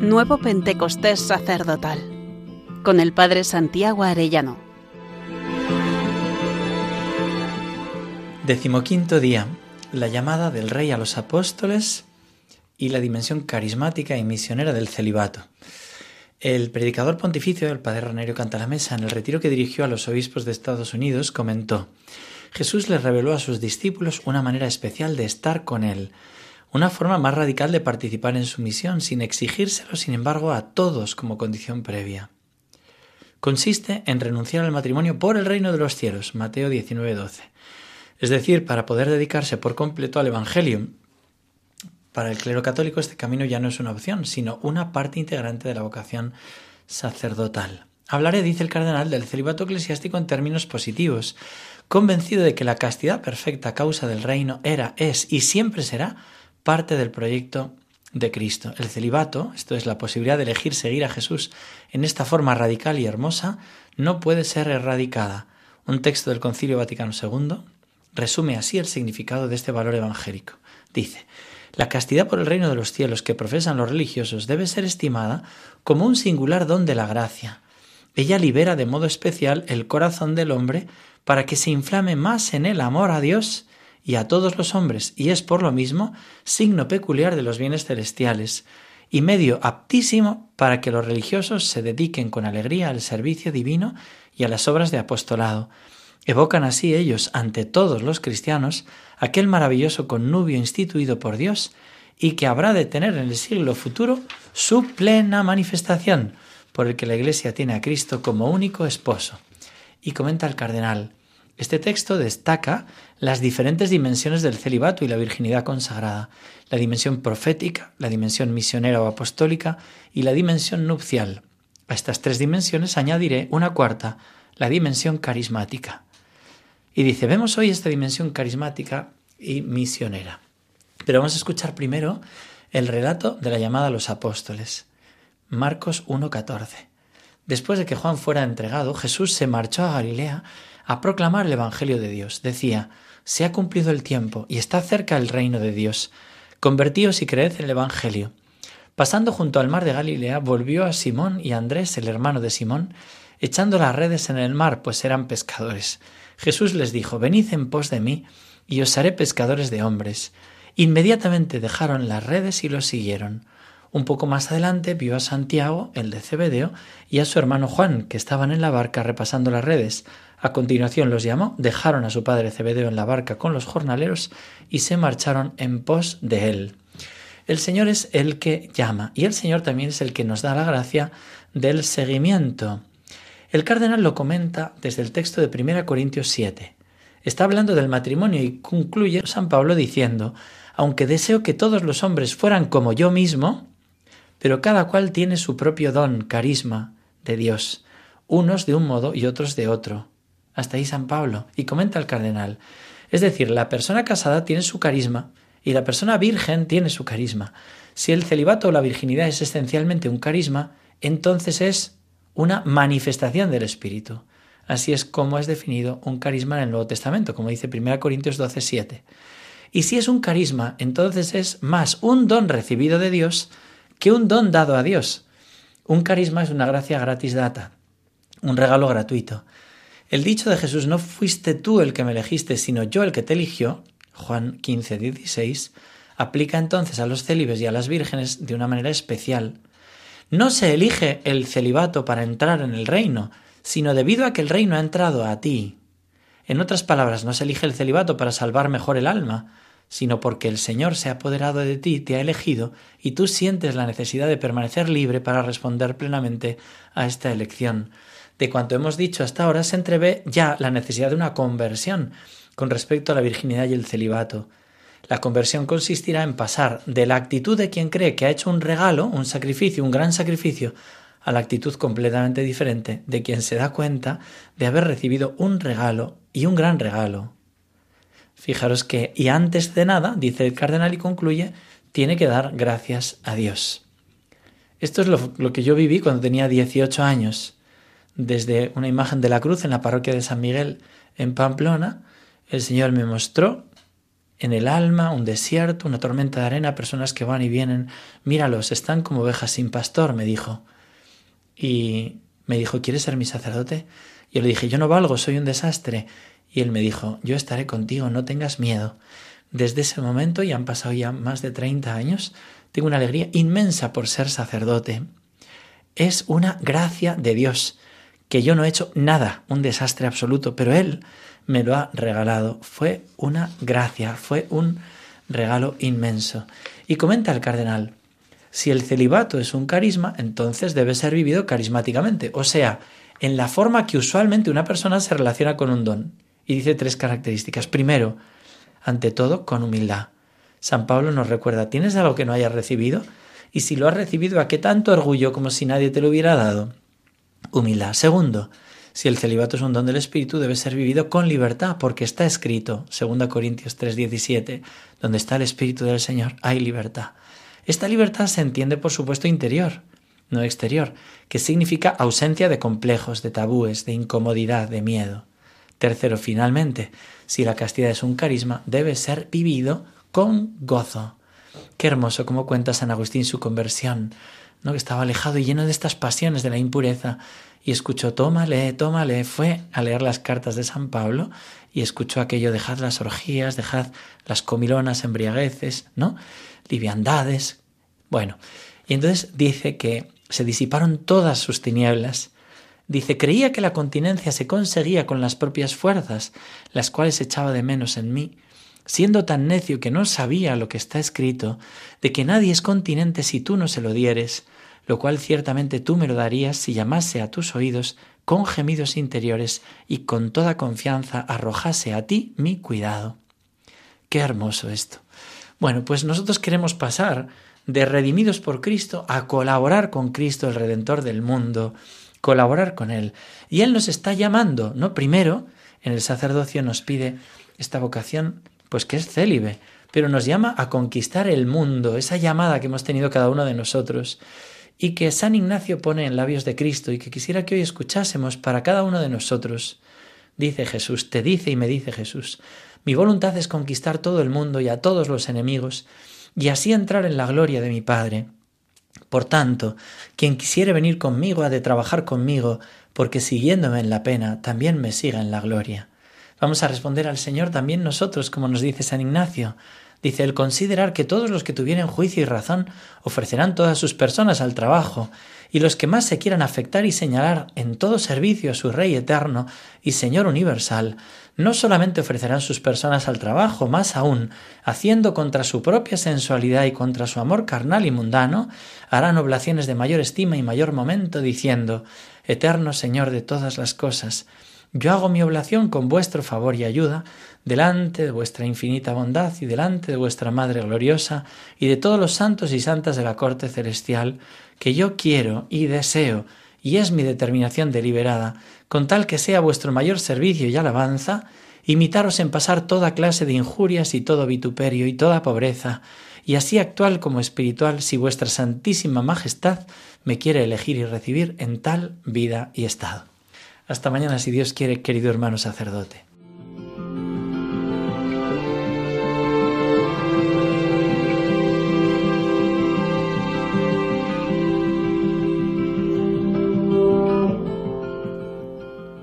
Nuevo Pentecostés Sacerdotal con el Padre Santiago Arellano. Decimoquinto día. La llamada del Rey a los apóstoles y la dimensión carismática y misionera del celibato. El predicador pontificio, el padre Ranerio Cantalamesa, en el retiro que dirigió a los obispos de Estados Unidos, comentó: Jesús les reveló a sus discípulos una manera especial de estar con Él, una forma más radical de participar en su misión, sin exigírselo, sin embargo, a todos como condición previa. Consiste en renunciar al matrimonio por el reino de los cielos, Mateo 19:12. Es decir, para poder dedicarse por completo al Evangelio. Para el clero católico este camino ya no es una opción, sino una parte integrante de la vocación sacerdotal. Hablaré, dice el cardenal, del celibato eclesiástico en términos positivos, convencido de que la castidad perfecta causa del reino era, es y siempre será parte del proyecto de Cristo. El celibato, esto es la posibilidad de elegir seguir a Jesús en esta forma radical y hermosa, no puede ser erradicada. Un texto del Concilio Vaticano II resume así el significado de este valor evangélico. Dice, la castidad por el reino de los cielos que profesan los religiosos debe ser estimada como un singular don de la gracia. Ella libera de modo especial el corazón del hombre para que se inflame más en el amor a Dios y a todos los hombres, y es por lo mismo signo peculiar de los bienes celestiales, y medio aptísimo para que los religiosos se dediquen con alegría al servicio divino y a las obras de apostolado. Evocan así ellos ante todos los cristianos aquel maravilloso connubio instituido por Dios y que habrá de tener en el siglo futuro su plena manifestación, por el que la Iglesia tiene a Cristo como único esposo. Y comenta el cardenal, este texto destaca las diferentes dimensiones del celibato y la virginidad consagrada, la dimensión profética, la dimensión misionera o apostólica y la dimensión nupcial. A estas tres dimensiones añadiré una cuarta, la dimensión carismática. Y dice, vemos hoy esta dimensión carismática y misionera. Pero vamos a escuchar primero el relato de la llamada a los apóstoles. Marcos 1.14. Después de que Juan fuera entregado, Jesús se marchó a Galilea a proclamar el Evangelio de Dios. Decía, se ha cumplido el tiempo y está cerca el reino de Dios. Convertíos y creed en el Evangelio. Pasando junto al mar de Galilea, volvió a Simón y a Andrés, el hermano de Simón, echando las redes en el mar, pues eran pescadores. Jesús les dijo, Venid en pos de mí, y os haré pescadores de hombres. Inmediatamente dejaron las redes y los siguieron. Un poco más adelante vio a Santiago, el de Cebedeo, y a su hermano Juan, que estaban en la barca repasando las redes. A continuación los llamó, dejaron a su padre Cebedeo en la barca con los jornaleros y se marcharon en pos de él. El Señor es el que llama y el Señor también es el que nos da la gracia del seguimiento. El cardenal lo comenta desde el texto de 1 Corintios 7. Está hablando del matrimonio y concluye San Pablo diciendo, aunque deseo que todos los hombres fueran como yo mismo, pero cada cual tiene su propio don, carisma de Dios, unos de un modo y otros de otro. Hasta ahí San Pablo. Y comenta el cardenal. Es decir, la persona casada tiene su carisma y la persona virgen tiene su carisma. Si el celibato o la virginidad es esencialmente un carisma, entonces es una manifestación del Espíritu. Así es como es definido un carisma en el Nuevo Testamento, como dice 1 Corintios 12, 7. Y si es un carisma, entonces es más un don recibido de Dios que un don dado a Dios. Un carisma es una gracia gratis data, un regalo gratuito. El dicho de Jesús, no fuiste tú el que me elegiste, sino yo el que te eligió, Juan 15, 16, aplica entonces a los célibes y a las vírgenes de una manera especial. No se elige el celibato para entrar en el reino, sino debido a que el reino ha entrado a ti. En otras palabras, no se elige el celibato para salvar mejor el alma, sino porque el Señor se ha apoderado de ti, te ha elegido, y tú sientes la necesidad de permanecer libre para responder plenamente a esta elección de cuanto hemos dicho hasta ahora, se entrevé ya la necesidad de una conversión con respecto a la virginidad y el celibato. La conversión consistirá en pasar de la actitud de quien cree que ha hecho un regalo, un sacrificio, un gran sacrificio, a la actitud completamente diferente de quien se da cuenta de haber recibido un regalo y un gran regalo. Fijaros que, y antes de nada, dice el cardenal y concluye, tiene que dar gracias a Dios. Esto es lo, que yo viví cuando tenía 18 años desde una imagen de la cruz en la parroquia de San Miguel en Pamplona, el Señor me mostró en el alma, un desierto, una tormenta de arena, personas que van y vienen. Míralos, están como ovejas sin pastor, me dijo. Y me dijo, ¿quieres ser mi sacerdote? Yo le dije, yo no valgo, soy un desastre. Y él me dijo, yo estaré contigo, no tengas miedo. Desde ese momento, y han pasado ya más de 30 años, tengo una alegría inmensa por ser sacerdote. Es una gracia de Dios, que yo no he hecho nada, un desastre absoluto, pero Él me lo ha regalado. Fue una gracia, fue un regalo inmenso. Y comenta el cardenal, si el celibato es un carisma, entonces debe ser vivido carismáticamente, o sea, en la forma que usualmente una persona se relaciona con un don. Y dice tres características. Primero, ante todo, con humildad. San Pablo nos recuerda, ¿tienes algo que no hayas recibido? Y si lo has recibido, ¿a qué tanto orgullo como si nadie te lo hubiera dado? Humildad. Segundo, si el celibato es un don del Espíritu, debe ser vivido con libertad, porque está escrito, 2 Corintios 3:17, donde está el Espíritu del Señor, hay libertad. Esta libertad se entiende, por supuesto, interior, no exterior, que significa ausencia de complejos, de tabúes, de incomodidad, de miedo. Tercero, finalmente, si la castidad es un carisma, debe ser vivido con gozo. Qué hermoso como cuenta San Agustín su conversión, ¿no? que estaba alejado y lleno de estas pasiones de la impureza, y escuchó, tómale, tómale, fue a leer las cartas de San Pablo y escuchó aquello, dejad las orgías, dejad las comilonas, embriagueces, ¿no? Liviandades. Bueno, y entonces dice que se disiparon todas sus tinieblas. Dice, creía que la continencia se conseguía con las propias fuerzas, las cuales echaba de menos en mí, siendo tan necio que no sabía lo que está escrito, de que nadie es continente si tú no se lo dieres, lo cual ciertamente tú me lo darías si llamase a tus oídos con gemidos interiores y con toda confianza arrojase a ti mi cuidado. Qué hermoso esto. Bueno, pues nosotros queremos pasar de redimidos por Cristo a colaborar con Cristo, el Redentor del mundo, colaborar con Él. Y Él nos está llamando, ¿no? Primero, en el sacerdocio nos pide esta vocación, pues que es célibe, pero nos llama a conquistar el mundo, esa llamada que hemos tenido cada uno de nosotros y que San Ignacio pone en labios de Cristo y que quisiera que hoy escuchásemos para cada uno de nosotros. Dice Jesús, te dice y me dice Jesús, mi voluntad es conquistar todo el mundo y a todos los enemigos, y así entrar en la gloria de mi Padre. Por tanto, quien quisiere venir conmigo ha de trabajar conmigo, porque siguiéndome en la pena, también me siga en la gloria. Vamos a responder al Señor también nosotros, como nos dice San Ignacio. Dice el considerar que todos los que tuvieren juicio y razón ofrecerán todas sus personas al trabajo, y los que más se quieran afectar y señalar en todo servicio a su Rey eterno y Señor universal, no solamente ofrecerán sus personas al trabajo, más aún, haciendo contra su propia sensualidad y contra su amor carnal y mundano, harán oblaciones de mayor estima y mayor momento, diciendo, Eterno Señor de todas las cosas, yo hago mi oblación con vuestro favor y ayuda, delante de vuestra infinita bondad y delante de vuestra Madre gloriosa y de todos los santos y santas de la corte celestial, que yo quiero y deseo, y es mi determinación deliberada, con tal que sea vuestro mayor servicio y alabanza, imitaros en pasar toda clase de injurias y todo vituperio y toda pobreza, y así actual como espiritual, si vuestra Santísima Majestad me quiere elegir y recibir en tal vida y estado. Hasta mañana, si Dios quiere, querido hermano sacerdote.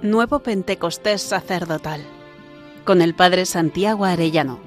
Nuevo Pentecostés sacerdotal con el Padre Santiago Arellano.